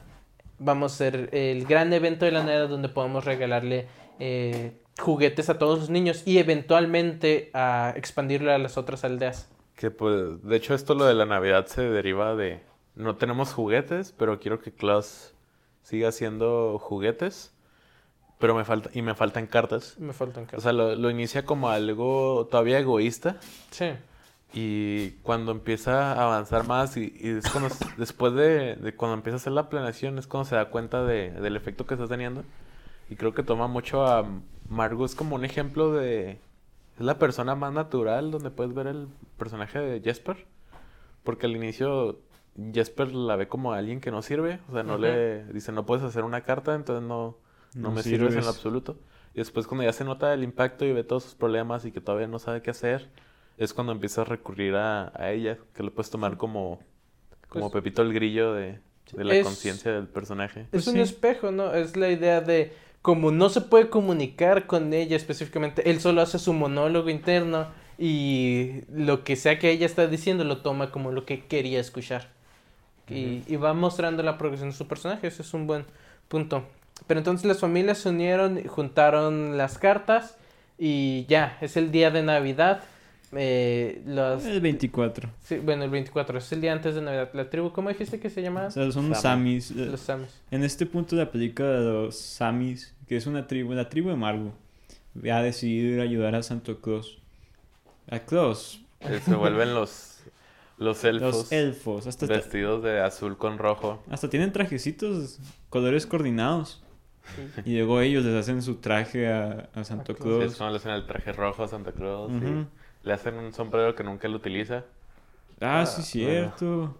vamos a hacer el gran evento de la Navidad donde podemos regalarle eh, juguetes a todos los niños y eventualmente a expandirlo a las otras aldeas. Que pues, de hecho esto lo de la Navidad se deriva de no tenemos juguetes, pero quiero que Klaus siga haciendo juguetes, pero me falta y me faltan cartas. Me faltan O cartas. sea, lo, lo inicia como algo todavía egoísta Sí. y cuando empieza a avanzar más y, y es cuando, después de, de cuando empieza a hacer la planeación es cuando se da cuenta de, del efecto que está teniendo y creo que toma mucho a Margot es como un ejemplo de es la persona más natural donde puedes ver el personaje de Jesper porque al inicio Jesper la ve como alguien que no sirve o sea no le dice no puedes hacer una carta entonces no no, me sirves en sirves. lo absoluto y después cuando ya se nota el impacto y ve todos sus problemas y que todavía no sabe qué hacer es cuando empieza a recurrir a, a ella, que lo puedes tomar como, como Pues- 'Pepito el Grillo de, de la conciencia del personaje. Es Pues un sí. espejo, ¿no? Es la idea de como no se puede comunicar con ella específicamente, él solo hace su monólogo interno y lo que sea que ella está diciendo lo toma como lo que quería escuchar. Y, y va mostrando la progresión de su personaje, ese es un buen punto. Pero entonces las familias se unieron, juntaron las cartas y ya, es el día de Navidad. Eh, los, El 24. sí, bueno, el 24, es el día antes de Navidad. La tribu, ¿cómo dijiste que se llamaba? O sea, son Sami. Samis. Eh, Los Samis. En este punto de la película de los Samis, que es una tribu, la tribu de Margo, ha decidido ir a ayudar a Santo Claus. A Claus, Se vuelven los, los elfos los elfos. Hasta, vestidos de azul con rojo. hasta tienen trajecitos, colores coordinados. Y luego ellos les hacen su traje a, a Santo Claus. Sí, le hacen el traje rojo a Santa y Ujú. le hacen un sombrero que nunca lo utiliza. Ah, Ah, sí, cierto.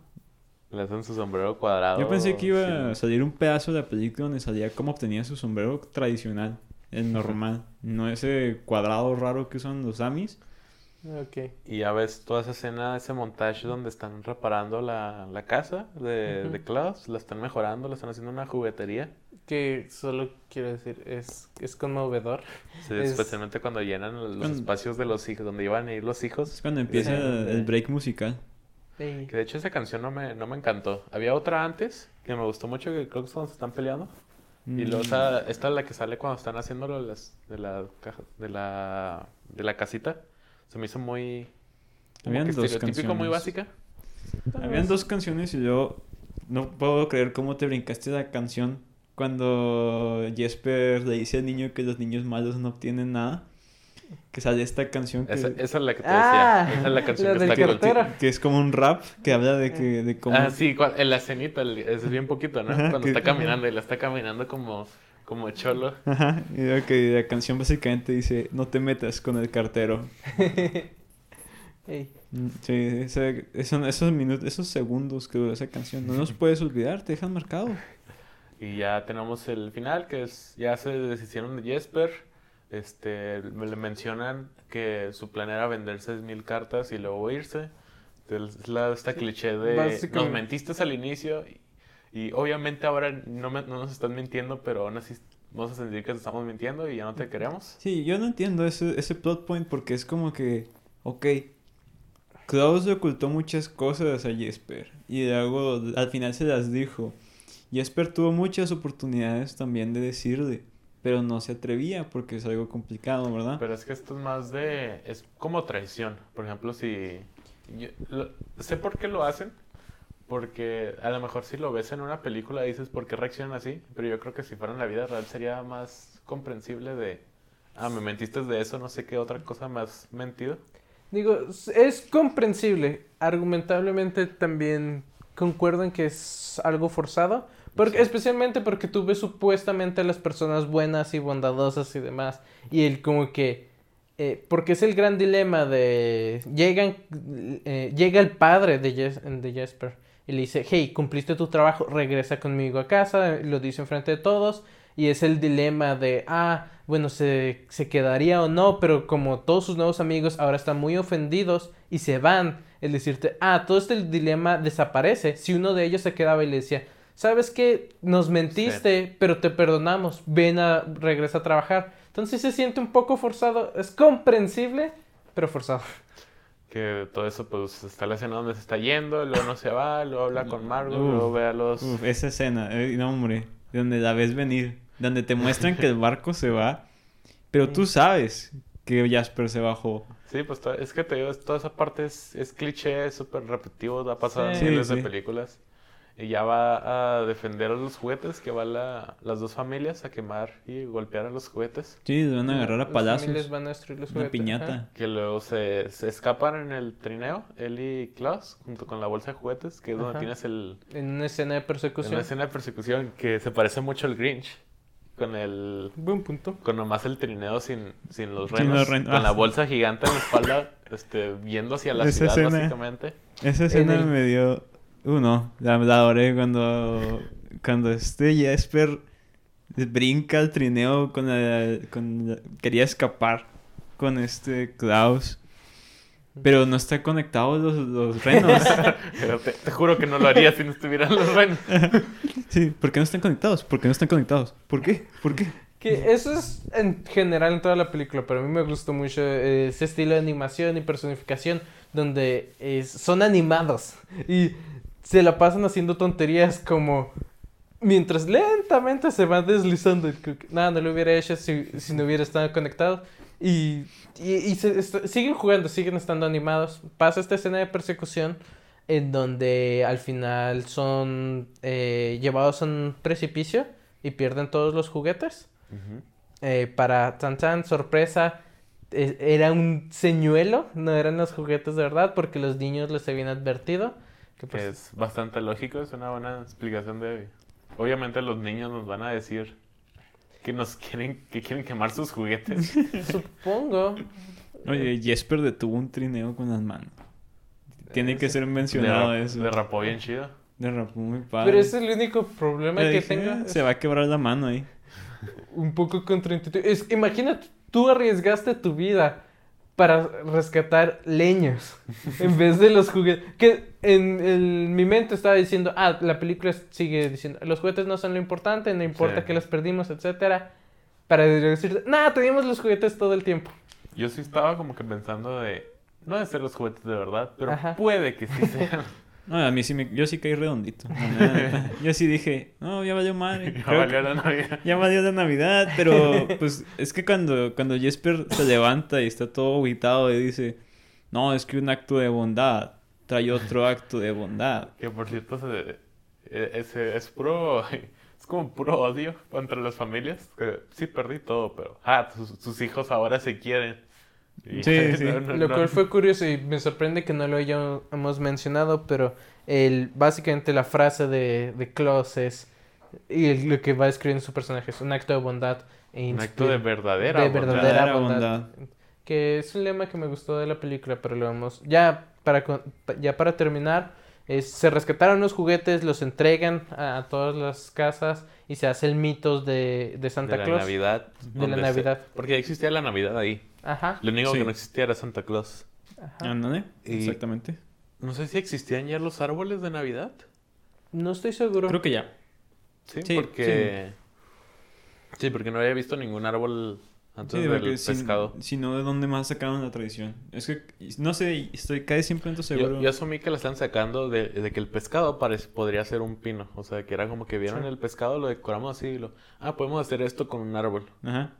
Le hacen su sombrero cuadrado. Yo pensé que iba a salir un pedazo de la película donde salía cómo obtenía su sombrero tradicional, el normal, no ese cuadrado raro que usan los Samis. Ok. Y ya ves toda esa escena, ese montaje donde están reparando la, la casa de, Ujú. de Klaus, la están mejorando, la están haciendo una juguetería. Que solo quiero decir, es, es conmovedor. Sí, Es- especialmente cuando llenan los Cuando- espacios de los hijos, donde iban a ir los Es hijos. cuando empieza Sí. el, break musical. Ey. Que de hecho esa canción no me, no me encantó. Había otra antes que me gustó mucho, que creo que es cuando se están peleando. Y luego Mm, esa- esta es la que sale cuando están haciendo lo de, las, de la caja, de la, de la casita. Se me hizo muy... Habían que dos estereotípico, muy canciones. básica. Habían dos canciones y luego no puedo creer cómo te brincaste la canción cuando Jesper le dice al niño que los niños malos no obtienen nada. Que sale esta canción que, Esa, esa es la que te Ah, decía. Esa es la canción la que está cartero. que es como un rap que habla de que de cómo Ah, sí, en la escenita, el- es bien poquito, ¿no? Ajá, Cuando que- está caminando y la está caminando como, como cholo. Ajá, y que la canción básicamente dice no te metas con el cartero. Ey. Mm, Sí, ese- eso- esos minutos, esos segundos que dura esa canción, no los puedes olvidar, te dejan marcado. Y ya tenemos el final, que es, ya se deshicieron de Jesper. Este, me le mencionan que su plan era vender 6.000 cartas y luego irse. Es la, esta cliché de nos mentiste al inicio y, obviamente ahora no, me- no nos están mintiendo, pero aún así vamos a sentir que te estamos mintiendo y ya no te queremos. Sí, yo no entiendo ese, ese plot point porque es como que, ok, Klaus le ocultó muchas cosas a Jesper y luego al final se las dijo. Jesper tuvo muchas oportunidades también de decirle, pero no se atrevía porque es algo complicado, ¿verdad? Pero es que esto es más de... Es como traición. Por ejemplo, si... yo- lo- sé por qué lo hacen. Porque a lo mejor si lo ves en una película dices por qué reaccionan así. Pero yo creo que si fuera en la vida real sería más comprensible de... Ah, me mentiste de eso, no sé qué otra cosa más mentido. Digo, es comprensible. Argumentablemente también concuerdo en que es algo forzado. Porque, Sí. Especialmente porque tú ves supuestamente a las personas buenas y bondadosas y demás. Y él como que... eh, porque es el gran dilema de... Llegan, eh, llega el padre de, Jes- de Jesper y le dice, hey, cumpliste tu trabajo, regresa conmigo a casa. Lo dice enfrente de todos. Y es el dilema de, ah, bueno, se, se quedaría o no, pero como todos sus nuevos amigos ahora están muy ofendidos y se van, el decirte, ah, todo este dilema desaparece. Si uno de ellos se quedaba y le decía, ¿sabes qué? Nos mentiste, pero te perdonamos, ven a, regresa a trabajar. Entonces se siente un poco forzado, es comprensible, pero forzado. Que todo eso pues está la escena donde se está yendo, luego no se va, luego habla con Margot, Uf, luego ve a los... Uf, esa escena, eh, no hombre, donde la ves venir, donde te muestran que el barco se va, pero tú sabes que Jasper se bajó. Sí, pues es que te digo, toda esa parte es, es cliché, es súper repetitivo, ha pasado en Sí. miles Sí, de películas. Y ya va a defender a los juguetes, que va la- las dos familias a quemar y golpear a los juguetes. Sí, van a agarrar a familias palazos, van a destruir los una juguetes, piñata. ajá. Que luego se, se escapan en el trineo, él y Klaus, junto con la bolsa de juguetes, que es donde Ajá. tienes el, En una escena de en persecución. una escena de persecución que se parece mucho al Grinch. Con el... Buen punto. Con nomás el trineo sin, sin los Sin renos. los renos. Con Ah, la bolsa gigante en la espalda, este, viendo hacia la Esa ciudad, escena. básicamente. Esa escena el- me dio... Uh, no, la, la adoré cuando, cuando este Jasper brinca al trineo con la, con la- Quería escapar con este Klaus, pero no está conectado los, los renos. Pero te, te juro que no lo haría si no estuvieran los renos. Sí, ¿por qué no están conectados? ¿Por qué no están conectados? ¿Por qué? ¿Por qué? Que eso es en general en toda la película, pero a mí me gustó mucho eh, ese estilo de animación y personificación donde eh, son animados y se la pasan haciendo tonterías como mientras lentamente se van deslizando. Nada, no lo hubiera hecho si, si no hubiera estado conectado. Y, y, y se- est- siguen jugando, siguen estando animados. Pasa esta escena de persecución en donde al final son eh, llevados a un precipicio y pierden todos los juguetes. Eh, para tan tan sorpresa, eh, era un señuelo, no eran los juguetes de verdad, porque los niños les habían advertido. Pues, es bastante lógico, es una buena explicación de... Obviamente los niños nos van a decir que nos quieren, que quieren quemar sus juguetes. supongo. Oye, Jesper detuvo un trineo con las manos. Tiene que ser mencionado eso. Derrapó bien chido. Derrapó muy padre. Pero ese es el único problema Le que dije, tengo. "Eh, Se va a quebrar la mano ahí. un poco contraintuitivo. Es, imagínate, tú arriesgaste tu vida para rescatar leños en vez de los juguetes. Que en, mi mente estaba diciendo, ah, la película sigue diciendo, los juguetes no son lo importante, no importa Sí. que los perdimos, etcétera. Para decir, nada, teníamos los juguetes todo el tiempo. Yo sí estaba como que pensando de... No de ser los juguetes de verdad, pero Ajá. puede que sí sean. No, a mí sí me... Yo sí caí redondito. Yo sí dije, no, ya valió madre. Ya valió la Navidad. Ya valió la Navidad, pero pues es que cuando, cuando Jesper se levanta y está todo aguitado y dice, no, es que un acto de bondad trae otro acto de bondad. Que por cierto, se- e- ese es puro... Es como puro odio entre las familias. Que sí perdí todo, pero... Ah, sus, sus hijos ahora se quieren. Sí, sí. no, no, Lo no. cual fue curioso y me sorprende que no lo hayamos mencionado, pero el, básicamente la frase de, de Klaus es, y el- lo que va escribiendo su personaje es un acto de bondad. e Un acto de verdadera de bondad. verdadera Verdadera bondad. bondad. que es un lema que me gustó de la película, pero lo vamos ya para ya para terminar es, se rescataron los juguetes, los entregan a, a todas las casas y se hace el mitos de, de Santa de la Claus. Navidad. De la donde se- Navidad. Porque ya existía la Navidad ahí. Ajá. Lo único Sí. que no existía era Santa Claus. ajá. Y- exactamente. No sé si existían ya los árboles de Navidad. No estoy seguro. Creo que ya. Sí, Sí, porque... Sí. porque no había visto ningún árbol antes Sí, del porque si, pescado. si no, ¿de dónde más sacaron la tradición? Es que, no sé, estoy casi 100% seguro. Yo, yo asumí que la están sacando de, de que el pescado parec- podría ser un pino. O sea, que era como que vieron Sí. el pescado, lo decoramos así y lo... Ah, podemos hacer esto con un árbol. Ajá.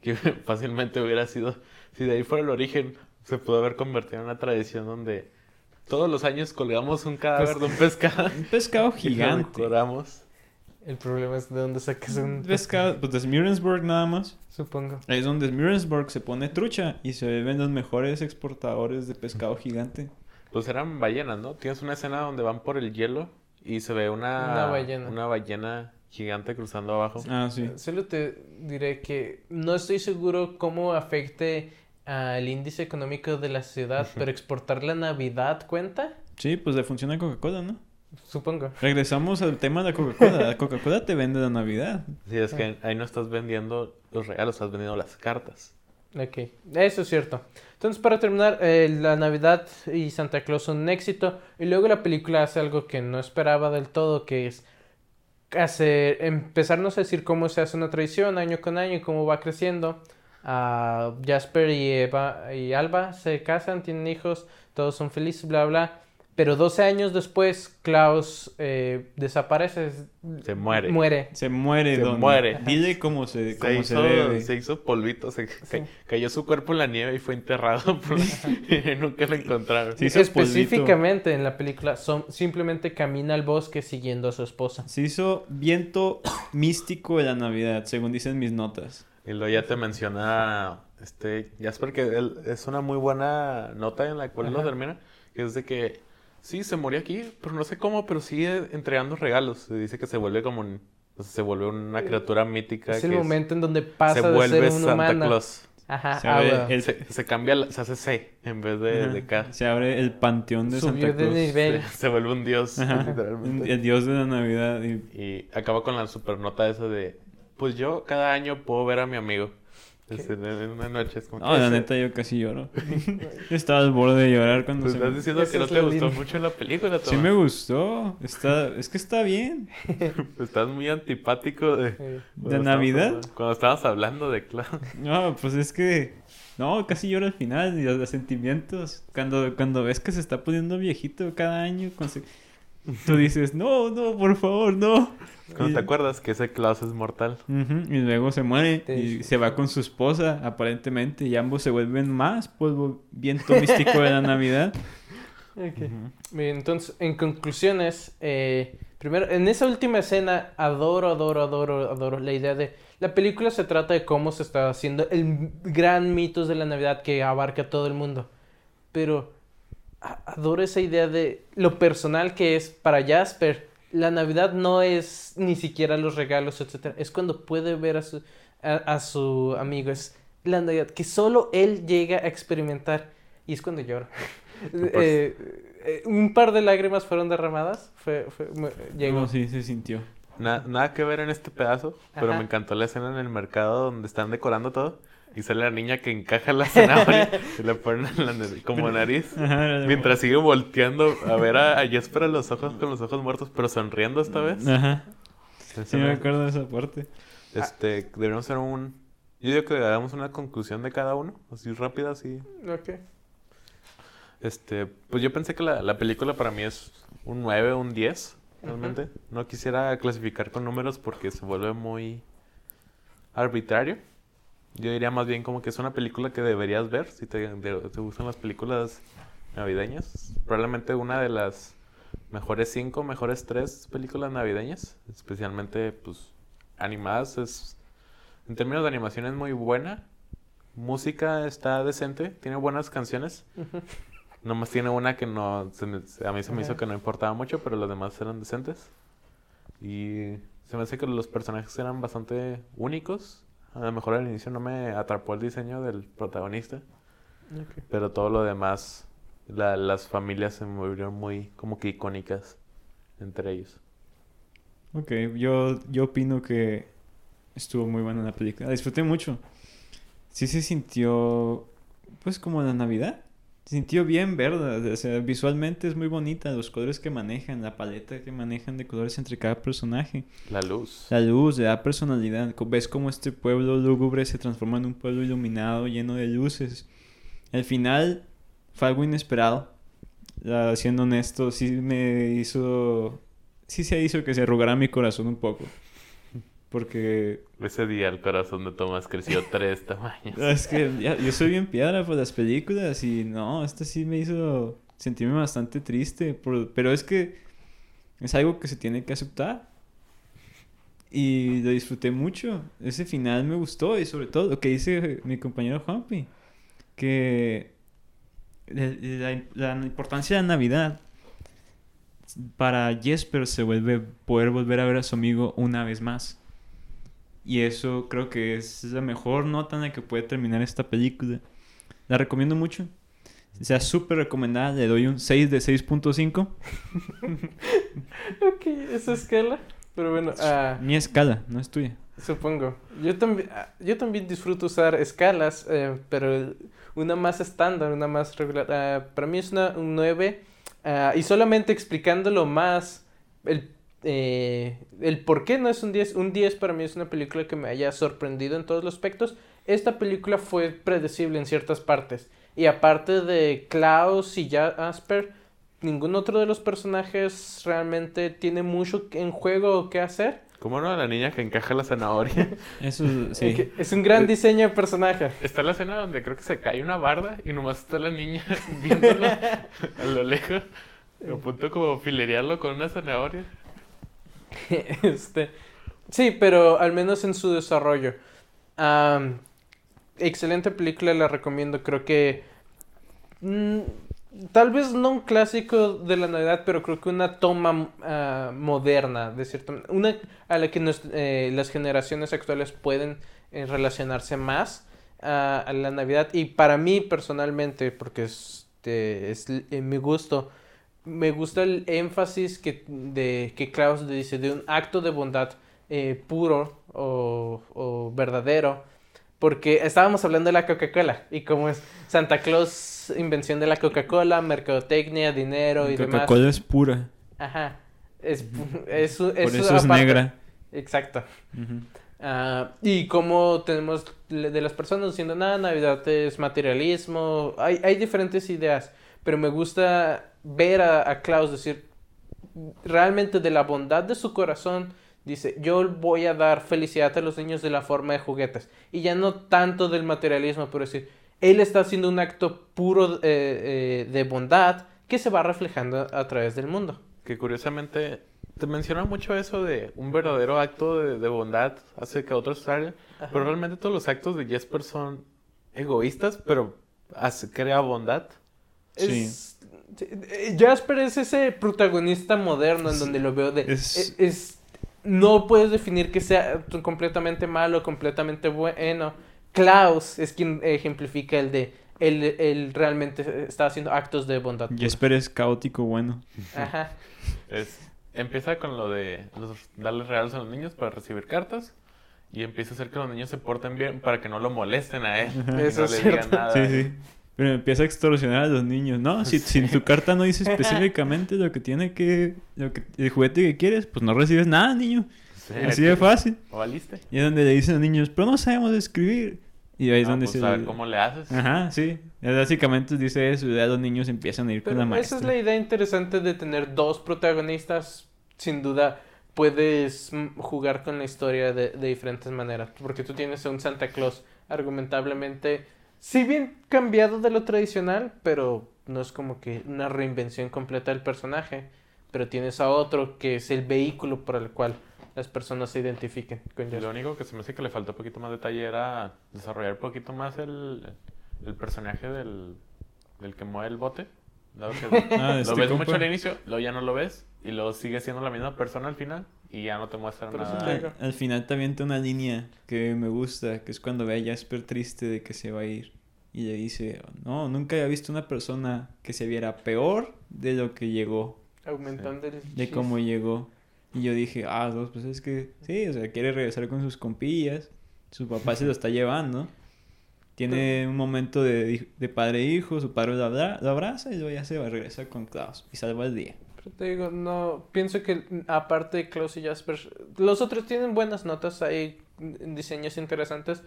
Que fácilmente hubiera sido... Si de ahí fuera el origen, se pudo haber convertido en una tradición donde todos los años colgamos un cadáver de un pescado. Un pescado y lo gigante. decoramos. El problema es de dónde sacas un Un pescado, pues de Smirensburg nada más. supongo. Ahí es donde Smirensburg se pone trucha y se ven los mejores exportadores de pescado gigante. Pues eran ballenas, ¿no? Tienes una escena donde van por el hielo y se ve una... Una ballena. Una ballena gigante cruzando abajo. Ah, sí. Solo te diré que no estoy seguro cómo afecte al índice económico de la ciudad, pero exportar la Navidad cuenta, Sí, pues le funciona Coca-Cola, ¿no? supongo. Regresamos al tema de la Coca-Cola. La Coca-Cola te vende la Navidad. Sí, es que ahí no estás vendiendo los regalos, estás vendiendo las cartas. Ok, eso es cierto. Entonces, para terminar, eh, la Navidad y Santa Claus son un éxito. Y luego la película hace algo que no esperaba del todo, que es hacer, empezarnos a decir cómo se hace una tradición año con año y cómo va creciendo. Ah, Jasper y Eva y Alba se casan, tienen hijos, todos son felices, bla, bla. Pero 12 años después, Klaus eh, desaparece. Se muere. Muere. Se muere, Se Don. muere. Dile cómo se, Se cómo se, hizo, debe. se hizo polvito, se Sí. cayó su cuerpo en la nieve y fue enterrado. por- nunca lo encontraron. Se hizo Específicamente en la película, son, simplemente camina al bosque siguiendo a su esposa. Se hizo viento místico de la Navidad, según dicen mis notas. Y luego ya te menciona este Jasper que él- es una muy buena nota en la cual lo Ajá. termina, que es de que sí se murió aquí, pero no sé cómo, pero sigue entregando regalos. Se dice que se vuelve como un, sea, se vuelve una criatura mítica Es el que momento en donde se pasa de vuelve ser un Santa. Claus. Ajá, Se abre el- Se, se cambia, la- se hace C en vez de, Ajá. de K. Se abre el panteón de Subió Santa de Claus. nivel. Se, se vuelve un dios, Ajá. literalmente. El dios de la Navidad. y- Y acaba con la supernota esa de, pues yo cada año puedo ver a mi amigo. En en una noche es como... No, la neta yo casi lloro. Estaba al borde de llorar cuando Pues se... estás diciendo que no te gustó línea. mucho la película, Sí me gustó. Está... Es que está bien. Estás muy antipático de... Sí. ¿De Navidad? Cuando estabas hablando de Clown. No, pues es que... No, casi lloro al final. Y los, los sentimientos. Cuando, cuando ves que se está poniendo viejito cada año... con Tú dices, no, no, por favor, no. Cuando Y- te acuerdas que ese Klaus es mortal. Y luego se muere y se va con su esposa, aparentemente, y ambos se vuelven más polvo viento místico de la Navidad. Ok. Ujú. Bien, entonces, en conclusiones, eh, primero, en esa última escena, adoro, adoro, adoro, adoro la idea de... La película se trata de cómo se está haciendo el gran mitos de la Navidad que abarca a todo el mundo. Pero adoro esa idea de lo personal que es para Jasper. La Navidad no es ni siquiera los regalos, etcétera. Es cuando puede ver a su, a, a su amigo. Es la Navidad que solo él llega a experimentar. Y es cuando llora. Eh, eh, un par de lágrimas fueron derramadas. Fue, fue, me- llegó. No, sí, se sintió. Na- nada que ver en este pedazo, pero Ajá. me encantó la escena en el mercado donde están decorando todo. Y sale la niña que encaja la zanahoria y le ponen en la como nariz. Ajá, Mientras sigue volteando a ver a, a Jesper a los ojos con los ojos muertos, pero sonriendo esta vez. Ajá. Sí, me me- acuerdo de esa parte. Este, deberíamos hacer un... Yo digo que hagamos una conclusión de cada uno, así rápida, así. Ok. Este, pues yo pensé que la, la película para mí es un 9, un 10, realmente. No quisiera clasificar con números porque se vuelve muy arbitrario. Yo diría más bien como que es una película que deberías ver si te, te gustan las películas navideñas. Probablemente una de las mejores 5, mejores 3 películas navideñas, especialmente pues animadas. Es, en términos de animación es muy buena. Música está decente, tiene buenas canciones. Nomás tiene una que no, se a mí se me hizo que no importaba mucho, pero los demás eran decentes. Y se me hace que los personajes eran bastante únicos, A lo mejor al inicio no me atrapó el diseño del protagonista, pero todo lo demás, la- las familias se me volvieron muy como que icónicas entre ellos. Ok, yo, yo opino que estuvo muy buena la película. La disfruté mucho. Sí se sintió, pues, como la Navidad. Sintió bien verde. O sea, visualmente es muy bonita. Los colores que manejan, la paleta que manejan de colores entre cada personaje. La luz. La luz le da personalidad. Ves cómo este pueblo lúgubre se transforma en un pueblo iluminado, lleno de luces. Al final fue algo inesperado. Siendo honesto, sí me hizo... Sí se hizo que se arrugara mi corazón un poco. Porque Ese día el corazón de Tomás creció tres tamaños. es que ya- yo soy bien piedra por las películas y no, esta sí me hizo sentirme bastante triste. por- pero es que es algo que se tiene que aceptar. Y lo disfruté mucho. Ese final me gustó y sobre todo lo que dice mi compañero Juanpi. Que la, la- la importancia de la Navidad para Jesper se vuelve poder volver a ver a su amigo una vez más. Y eso creo que es la mejor nota en la que puede terminar esta película. La recomiendo mucho. O sea, súper recomendada. Le doy un 6 de 6.5. Ok, esa escala. Pero bueno, ah, Mi escala, no es tuya. supongo. Yo también, ah, yo también disfruto usar escalas, eh, pero una más estándar, una más regular. Ah, para mí es una, un 9. ah, y solamente explicándolo más, el, eh, el por qué no es un 10. Un 10 para mí es una película que me haya sorprendido en todos los aspectos. Esta película fue predecible en ciertas partes. Y aparte de Klaus y Jasper, ningún otro de los personajes realmente tiene mucho en juego o qué hacer. ¿Cómo no? La niña que encaja la zanahoria. Eso sí. que Es un gran diseño de personaje. Está la escena donde creo que se cae una barda y nomás está la niña viéndolo a lo lejos. A punto como filerearlo con una zanahoria. Este, sí, pero al menos en su desarrollo. Excelente película, la recomiendo. Creo que mm, tal vez no un clásico de la Navidad, pero creo que una toma ah, moderna, de manera, una a la que nos- eh, las generaciones actuales pueden eh, relacionarse más ah, a la Navidad. Y para mí personalmente, porque este, es eh, mi gusto, me gusta el énfasis que, de, que dice de un acto de bondad eh, puro o, o verdadero. Porque estábamos hablando de la Coca-Cola y como es Santa Claus, invención de la Coca-Cola, mercadotecnia, dinero y demás. Coca-Cola es pura. Ajá. Es, pu- es, Por es eso es aparte- negra. Exacto. Ah, y como tenemos de las personas diciendo, nada, Navidad es materialismo, hay, hay diferentes ideas, pero me gusta ver a, a Klaus decir, realmente de la bondad de su corazón, dice, yo voy a dar felicidad a los niños de la forma de juguetes, y ya no tanto del materialismo, pero decir, él está haciendo un acto puro eh, eh, de bondad que se va reflejando a través del mundo. Que curiosamente te menciona mucho eso de un verdadero acto de, de bondad hace que otros salgan. Pero realmente todos los actos de Jesper son egoístas, pero hace, crea bondad. Es, eh, Jasper es ese protagonista moderno en donde lo veo de... Es- Es, no puedes definir que sea completamente malo, completamente bueno. Klaus es quien ejemplifica el de... Él, él realmente está haciendo actos de bondad. Jesper es caótico bueno. Ajá. Es, empieza con lo de los- darles regalos a los niños para recibir cartas. Y empieza a hacer que los niños se porten bien para que no lo molesten a él. Y Eso no es le cierto. digan nada. Sí, sí. Pero empieza a extorsionar a los niños. No, si, si en tu carta no dice específicamente lo que tiene que... Lo que, el juguete que quieres, pues no recibes nada, niño. Sí, Así de fácil. ¿O valiste? Y es donde le dicen a los niños, pero no sabemos escribir. Y ahí es Ah, donde pues, se... a ver cómo le haces. Ajá, sí. Básicamente dice eso y ya los niños empiezan a ir con Pero la esa maestra. es la idea interesante de tener dos protagonistas. Sin duda, puedes mm, jugar con la historia de, de diferentes maneras. Porque tú tienes a un Santa Claus argumentablemente, si bien cambiado de lo tradicional, pero no es como que una reinvención completa del personaje. Pero tienes a otro que es el vehículo por el cual las personas se identifiquen con lo único que se me hace que le faltó un poquito más detalle era desarrollar un poquito más el, el personaje del, del que mueve el bote. Dado que Ah, lo este ves compa. mucho al inicio, luego ya no lo ves y luego sigue siendo la misma persona al final. Y ya no te muestran nada. te. Al, al final también tiene una línea que me gusta, que es cuando ve a Jasper triste de que se va a ir. Y le dice, no, nunca había visto una persona que se viera peor de lo que llegó, Aumentando el de cómo llegó. Y yo dije, ah, dos, pues es que sí, o sea, quiere regresar con sus compillas, su papá se lo está llevando. Tiene un momento de, de padre e hijo, su padre lo, abra- lo abraza y luego ya se va a regresar con Klaus y salva el día. Pero te digo, no, pienso que aparte de Klaus y Jasper, los otros tienen buenas notas, hay diseños interesantes,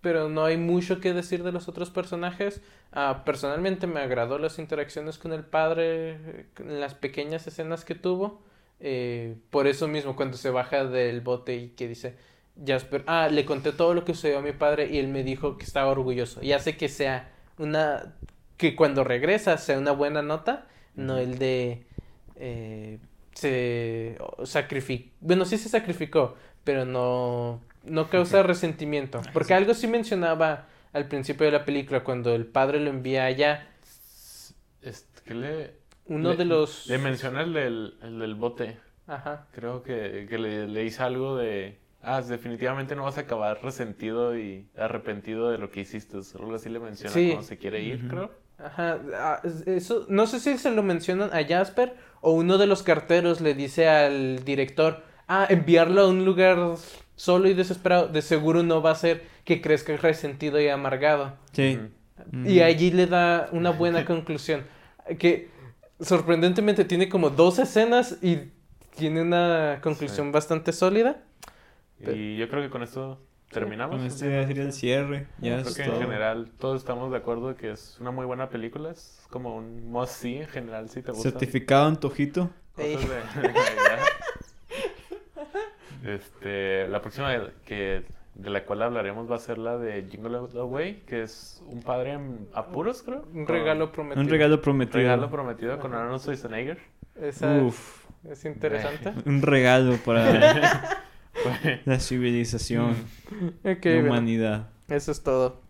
pero no hay mucho que decir de los otros personajes. Ah, personalmente me agradó las interacciones con el padre, las pequeñas escenas que tuvo. Eh, por eso mismo, cuando se baja del bote y que dice Jasper, ah, le conté todo lo que sucedió a mi padre y él me dijo que estaba orgulloso. Y hace que sea una, que cuando regresa sea una buena nota, no el de eh, se sacrificó, bueno, sí se sacrificó, pero no, no causa resentimiento. Porque algo sí mencionaba al principio de la película, cuando el padre lo envía allá, Este, ¿qué le, uno le- de los... Le menciona el del, el del bote. Ajá. Creo que, que le, le dice algo de... Ah, definitivamente no vas a acabar resentido y arrepentido de lo que hiciste. o Algo así le menciona Sí. cuando se quiere ir, creo. Ajá, ah, es- eso, no sé si se lo mencionan a Jasper o uno de los carteros le dice al director, ah, enviarlo a un lugar solo y desesperado, de seguro no va a hacer que crezca resentido y amargado. Sí. Y allí le da una buena conclusión, que sorprendentemente tiene como dos escenas y tiene una conclusión Sí. bastante sólida. Y yo creo que con esto terminamos. Con este ya sería el cierre. Ya Creo es que todo. en general todos estamos de acuerdo que es una muy buena película. Es como un must see en general si te gusta. Certificado antojito. Navidad. Este, la próxima que de la cual hablaremos va a ser la de Jingle All the Way, que es un padre en apuros, creo. Un con- regalo prometido. Un regalo prometido. regalo prometido con Arnold Schwarzenegger. Esa Uf. es interesante. Un regalo para la civilización, Ok, la bueno, humanidad. eso es todo.